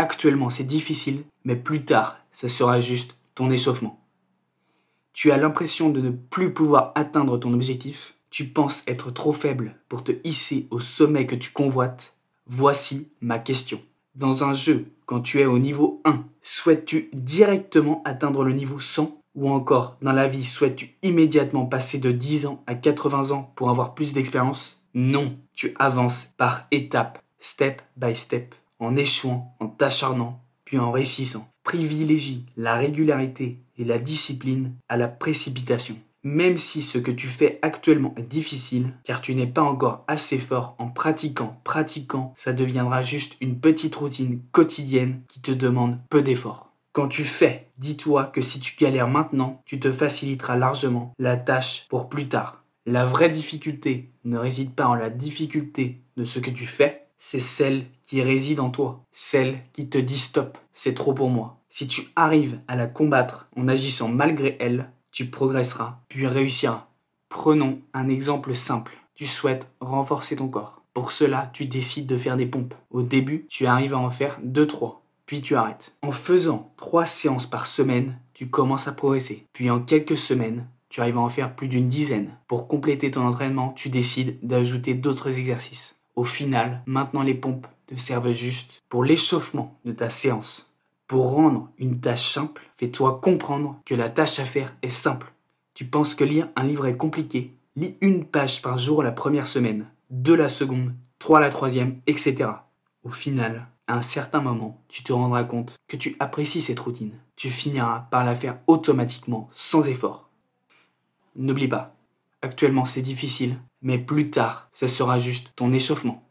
actuellement c'est difficile, mais plus tard ça sera juste ton échauffement. Tu as l'impression de ne plus pouvoir atteindre ton objectif, tu penses être trop faible pour te hisser au sommet que tu convoites. Voici ma question. Dans un jeu, quand tu es au niveau 1, souhaites-tu directement atteindre le niveau 100 ou encore, dans la vie, souhaites-tu immédiatement passer de 10 ans à 80 ans pour avoir plus d'expérience? Non, tu avances par étapes, step by step, en échouant, en t'acharnant, puis en réussissant. Privilégie la régularité et la discipline à la précipitation. Même si ce que tu fais actuellement est difficile, car tu n'es pas encore assez fort en pratiquant, pratiquant, ça deviendra juste une petite routine quotidienne qui te demande peu d'efforts. Quand tu fais, dis-toi que si tu galères maintenant, tu te faciliteras largement la tâche pour plus tard. La vraie difficulté ne réside pas en la difficulté de ce que tu fais, c'est celle qui réside en toi, celle qui te dit stop, c'est trop pour moi. Si tu arrives à la combattre en agissant malgré elle, tu progresseras, puis réussiras. Prenons un exemple simple. Tu souhaites renforcer ton corps. Pour cela, tu décides de faire des pompes. Au début, tu arrives à en faire 2-3 puis tu arrêtes. En faisant 3 séances par semaine, tu commences à progresser. Puis en quelques semaines, tu arrives à en faire plus d'une dizaine. Pour compléter ton entraînement, tu décides d'ajouter d'autres exercices. Au final, maintenant les pompes te servent juste pour l'échauffement de ta séance. Pour rendre une tâche simple, fais-toi comprendre que la tâche à faire est simple. Tu penses que lire un livre est compliqué? Lis une page par jour la première semaine, deux la seconde, trois la troisième, etc. Au final, à un certain moment, tu te rendras compte que tu apprécies cette routine. Tu finiras par la faire automatiquement, sans effort. N'oublie pas, actuellement c'est difficile, mais plus tard, ce sera juste ton échauffement.